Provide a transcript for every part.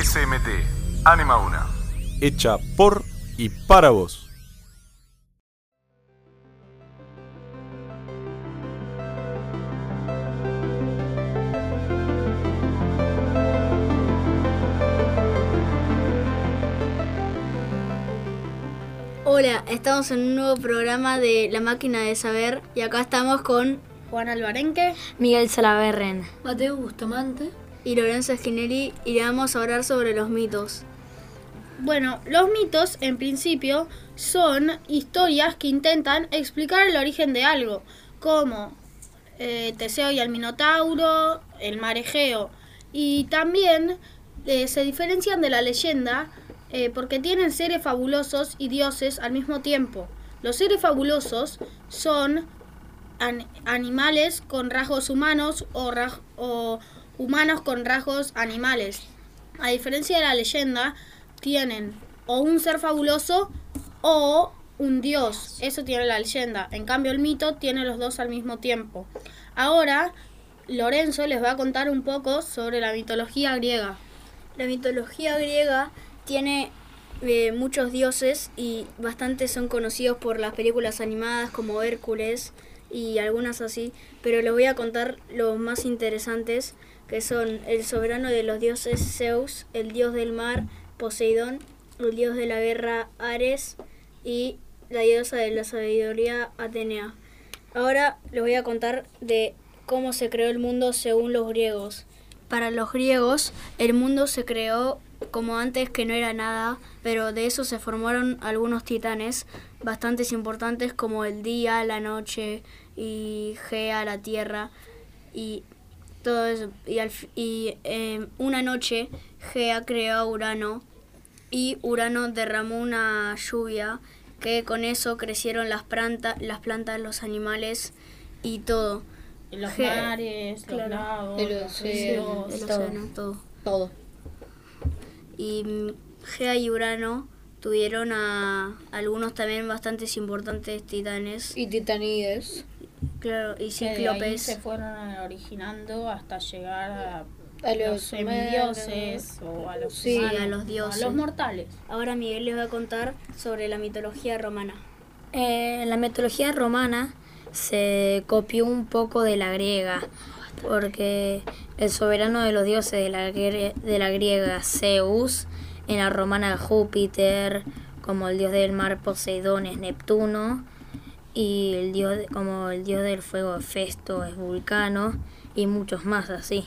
SMT, Anima Una. Hecha por y para vos. Hola, estamos en un nuevo programa de La Máquina de Saber y acá estamos con Juan Alvarenque, Miguel Salaverren, Mateo Bustamante y Lorenzo Esquinelli y vamos a hablar sobre los mitos. Bueno, los mitos en principio son historias que intentan explicar el origen de algo, como eh, Teseo y el Minotauro, el mar Egeo, y también eh, se diferencian de la leyenda eh, porque tienen seres fabulosos y dioses al mismo tiempo. Los seres fabulosos son an- animales con rasgos humanos o, o humanos con rasgos animales. A diferencia de la leyenda, tienen o un ser fabuloso o un dios. Eso tiene la leyenda. En cambio, el mito tiene los dos al mismo tiempo. Ahora, Lorenzo les va a contar un poco sobre la mitología griega. La mitología griega tiene eh, muchos dioses y bastantes son conocidos por las películas animadas como Hércules y algunas así, pero les voy a contar los más interesantes que son el soberano de los dioses Zeus, el dios del mar Poseidón, el dios de la guerra Ares y la diosa de la sabiduría Atenea. Ahora les voy a contar de cómo se creó el mundo según los griegos. Para los griegos, el mundo se creó como antes que no era nada, pero de eso se formaron algunos titanes bastante importantes como el día, la noche y Gea, la tierra y todo eso. Y, al y eh, una noche Gea creó a Urano y Urano derramó una lluvia que con eso crecieron las, planta- las plantas, los animales y todo. Los mares, claro. los lagos, El los océano, ríos. el todo. océano, todo. todo. Y mm, Gea y Urano tuvieron a algunos también bastantes importantes titanes. Y Titanides. Claro, y que de ahí cíclopes. se fueron originando hasta llegar a, A los los semidioses o a los Sí, humanos, a los dioses. a los mortales. Ahora Miguel les va a contar sobre la mitología romana. Eh, la mitología romana se copió un poco de la griega, porque el soberano de los dioses de la, de la griega, Zeus, en la romana Júpiter, como el dios del mar Poseidón es Neptuno, y el dios como el dios del fuego Hefesto es Vulcano, y muchos más así.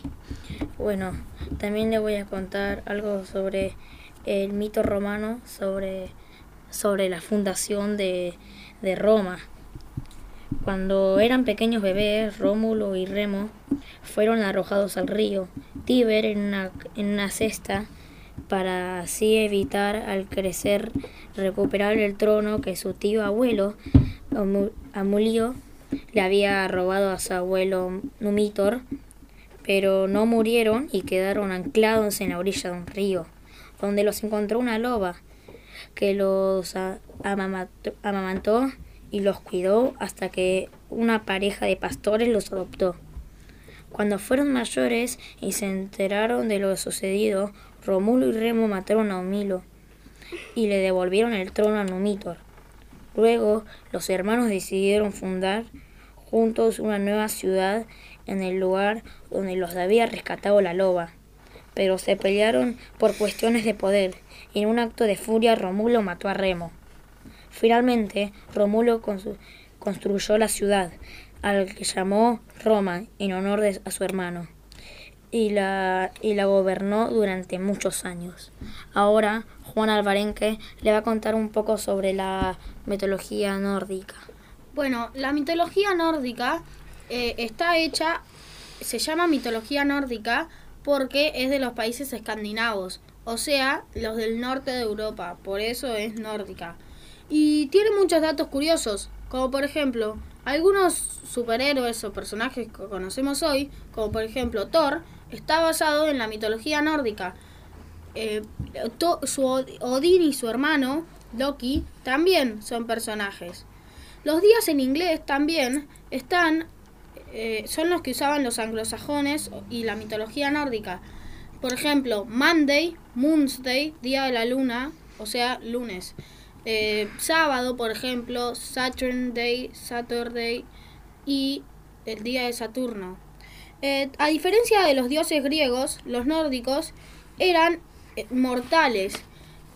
Bueno, también le voy a contar algo sobre el mito romano, sobre sobre la fundación de, de Roma. Cuando eran pequeños bebés, Rómulo y Remo fueron arrojados al río Tíber en una, en una cesta para así evitar al crecer recuperar el trono que su tío abuelo Amulio le había robado a su abuelo Numitor, pero no murieron y quedaron anclados en la orilla de un río, donde los encontró una loba que los amamantó, y los cuidó hasta que una pareja de pastores los adoptó. Cuando fueron mayores y se enteraron de lo sucedido, Romulo y Remo mataron a Humilo y le devolvieron el trono a Numitor. Luego, los hermanos decidieron fundar juntos una nueva ciudad en el lugar donde los había rescatado la loba pero se pelearon por cuestiones de poder y en un acto de furia Romulo mató a Remo. Finalmente, Romulo constru- construyó la ciudad, al que llamó Roma en honor a su hermano, y la, y la gobernó durante muchos años. Ahora, Juan Alvarenque le va a contar un poco sobre la mitología nórdica. Bueno, la mitología nórdica eh, está hecha, se llama mitología nórdica porque es de los países escandinavos, o sea, los del norte de Europa, por eso es nórdica. Y tiene muchos datos curiosos, como por ejemplo, algunos superhéroes o personajes que conocemos hoy, como por ejemplo Thor, está basado en la mitología nórdica. Eh, su Od- Odín y su hermano, Loki, también son personajes. Los días en inglés también están, eh, son los que usaban los anglosajones y la mitología nórdica. Por ejemplo, Monday, Moonsday, día de la luna, o sea, lunes. Eh, sábado, por ejemplo, Saturday, Saturday y el día de Saturno. A diferencia de los dioses griegos, los nórdicos eran mortales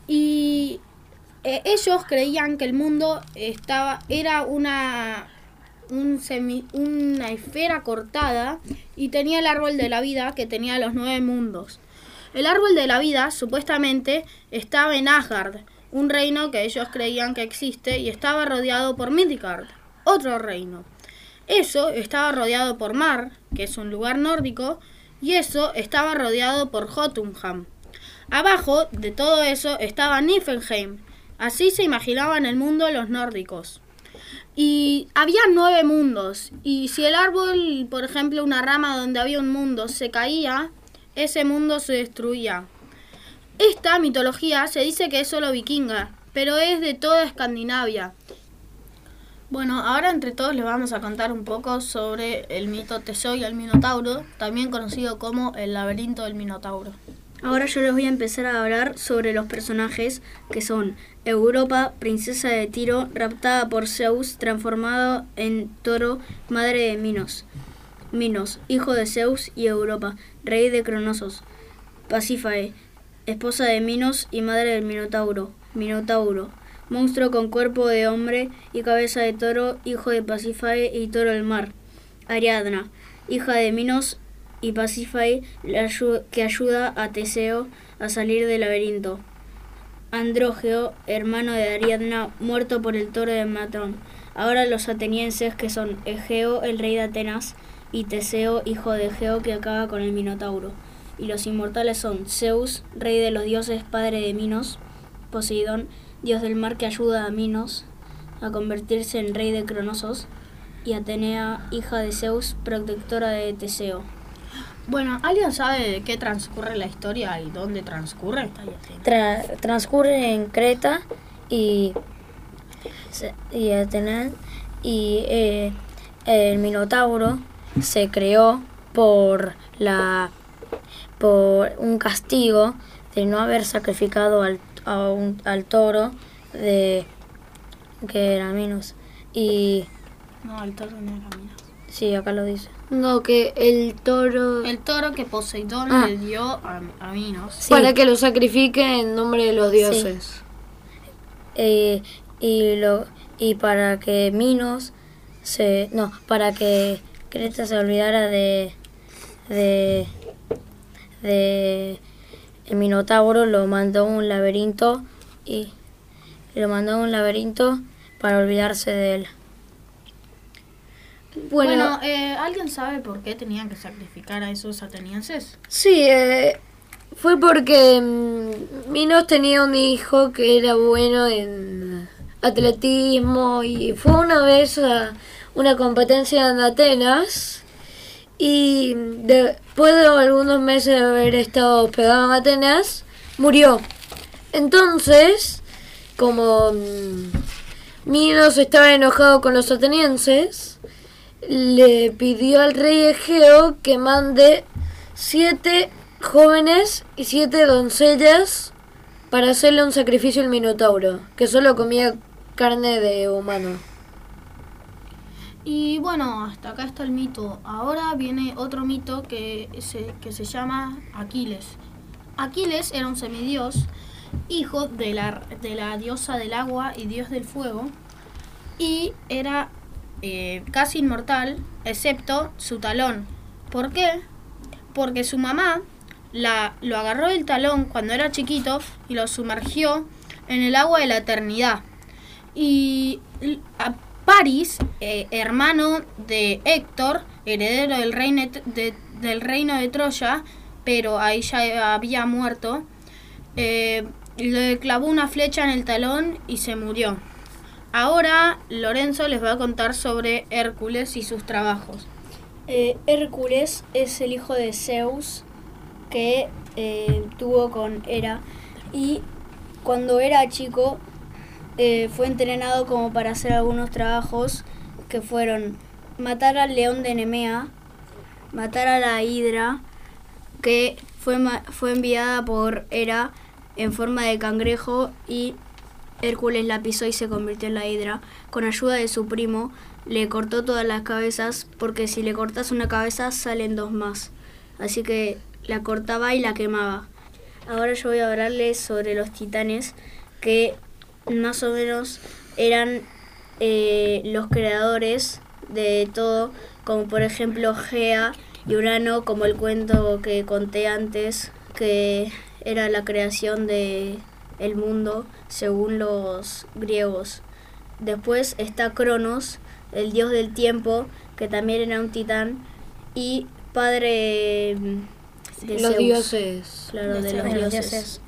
y eh, ellos creían que el mundo estaba era una un semi- una esfera cortada y tenía el árbol de la vida que tenía los nueve mundos. El árbol de la vida supuestamente estaba en Asgard, un reino que ellos creían que existe y estaba rodeado por Midgard, otro reino. Eso estaba rodeado por Mar, que es un lugar nórdico, y eso estaba rodeado por Jotunheim. Abajo de todo eso estaba Niflheim. Así se imaginaban el mundo los nórdicos. Y había nueve mundos. Y si el árbol, por ejemplo, una rama donde había un mundo se caía, ese mundo se destruía. Esta mitología se dice que es solo vikinga, pero es de toda Escandinavia. Bueno, ahora entre todos les vamos a contar un poco sobre el mito Teseo y el Minotauro, también conocido como el laberinto del Minotauro. Ahora yo les voy a empezar a hablar sobre los personajes que son Europa, princesa de Tiro, raptada por Zeus, transformado en toro, madre de Minos. Minos, hijo de Zeus y Europa, rey de Cronosos. Pasífae, esposa de Minos y madre del Minotauro. Minotauro, monstruo con cuerpo de hombre y cabeza de toro, hijo de Pasífae y toro del mar. Ariadna, hija de Minos y Pasífae, que ayuda a Teseo a salir del laberinto. Andrógeo, hermano de Ariadna, muerto por el toro de Matón. Ahora los atenienses, que son Egeo, el rey de Atenas, y Teseo, hijo de Egeo, que acaba con el Minotauro. Y los inmortales son Zeus, rey de los dioses, padre de Minos, Poseidón, dios del mar que ayuda a Minos a convertirse en rey de Cronosos, y Atenea, hija de Zeus, protectora de Teseo. Bueno, ¿alguien sabe de qué transcurre la historia y dónde transcurre? Tra- transcurre en Creta y, y Atenas y eh, el Minotauro se creó por la por un castigo de no haber sacrificado al, a un- al toro de que era Minos y No, el toro no era Minos. Sí acá lo dice No, que el toro... El toro que Poseidón Ah. le dio a, a Minos. Sí. Para que lo sacrifique en nombre de los dioses. Eh, y lo y para que Minos se no para que Creta se olvidara de de de el Minotauro lo mandó a un laberinto y lo mandó a un laberinto para olvidarse de él. Bueno, Bueno, eh, ¿alguien sabe por qué tenían que sacrificar a esos atenienses? sí, eh, fue porque mm, Minos tenía un hijo que era bueno en atletismo y fue una vez a una competencia en Atenas y después de algunos meses de haber estado hospedado en Atenas, murió. Entonces, como mm, Minos estaba enojado con los atenienses, le pidió al rey Egeo que mande siete jóvenes y siete doncellas para hacerle un sacrificio al Minotauro, que solo comía carne de humano. Y bueno, hasta acá está el mito. Ahora viene otro mito que se, que se llama Aquiles. Aquiles era un semidios, hijo de la, de la diosa del agua y dios del fuego, y era eh, casi inmortal, excepto su talón. ¿Por qué? Porque su mamá la, lo agarró del talón cuando era chiquito y lo sumergió en el agua de la eternidad. Y a Paris, eh, hermano de Héctor, heredero del reino de, del reino de Troya, pero ahí ya había muerto, eh, le clavó una flecha en el talón y se murió. Ahora Lorenzo les va a contar sobre Hércules y sus trabajos. Eh, Hércules es el hijo de Zeus que eh, tuvo con Hera y cuando era chico eh, fue entrenado como para hacer algunos trabajos que fueron matar al león de Nemea, matar a la hidra, que fue, fue enviada por Hera en forma de cangrejo y Hércules la pisó y se convirtió en la hidra. Con ayuda de su primo, le cortó todas las cabezas porque si le cortas una cabeza salen dos más. Así que la cortaba y la quemaba. Ahora yo voy a hablarles sobre los titanes que más o menos eran eh, los creadores de todo, como por ejemplo Gea y Urano, como el cuento que conté antes, que era la creación de el mundo según los griegos. Después está Cronos, el dios del tiempo, que también era un titán, y padre mm, de Los Zeus. dioses. Claro, de, los De los dioses.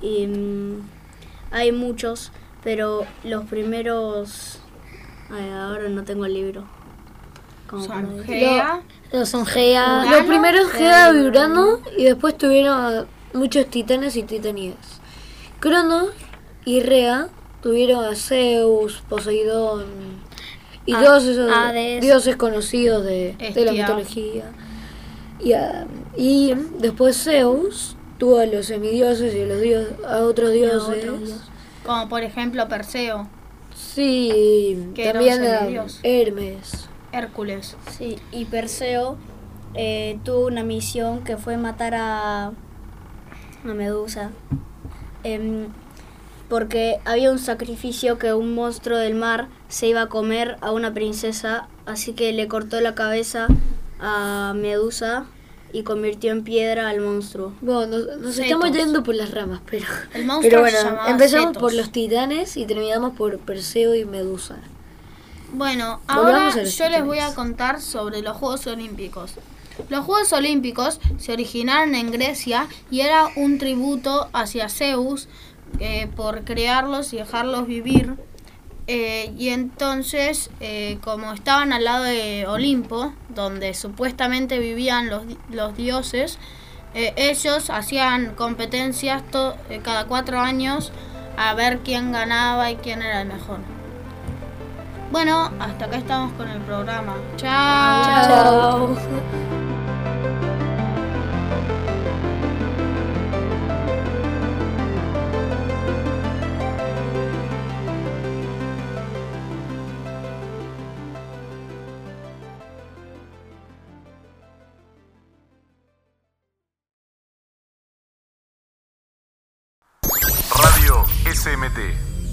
Y mm, hay muchos, pero los primeros... Ay, ahora no tengo el libro. Son. Gea, Los son Gea. Los primeros Gea y Urano. Y después tuvieron muchos titanes y titanías. Cronos y Rea tuvieron a Zeus, Poseidón y A- todos esos Hades. dioses conocidos de, de la mitología. Y, a- y después Zeus tuvo a los semidioses y a, los dios, a otros dioses. como por ejemplo Perseo, Sí, Que era también un a semidios. Hermes. Hércules. Sí, y Perseo eh, tuvo una misión que fue matar a, a Medusa. Em, porque había un sacrificio que un monstruo del mar se iba a comer a una princesa, así que le cortó la cabeza a Medusa y convirtió en piedra al monstruo. Bueno, nos, nos estamos yendo por las ramas, pero, El monstruo pero se bueno, llamaba empezamos Cetos. por los titanes y terminamos por Perseo y Medusa. Bueno, Volvamos ahora yo les voy a contar sobre los Juegos Olímpicos. Los Juegos Olímpicos se originaron en Grecia y era un tributo hacia Zeus eh, por crearlos y dejarlos vivir. Eh, y entonces, eh, como estaban al lado de Olimpo, donde supuestamente vivían los, los dioses, eh, ellos hacían competencias to- eh, cada cuatro años a ver quién ganaba y quién era el mejor. Bueno, hasta acá estamos con el programa. Chao. Chao.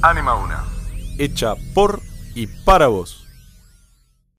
Anima una. Hecha por y para vos.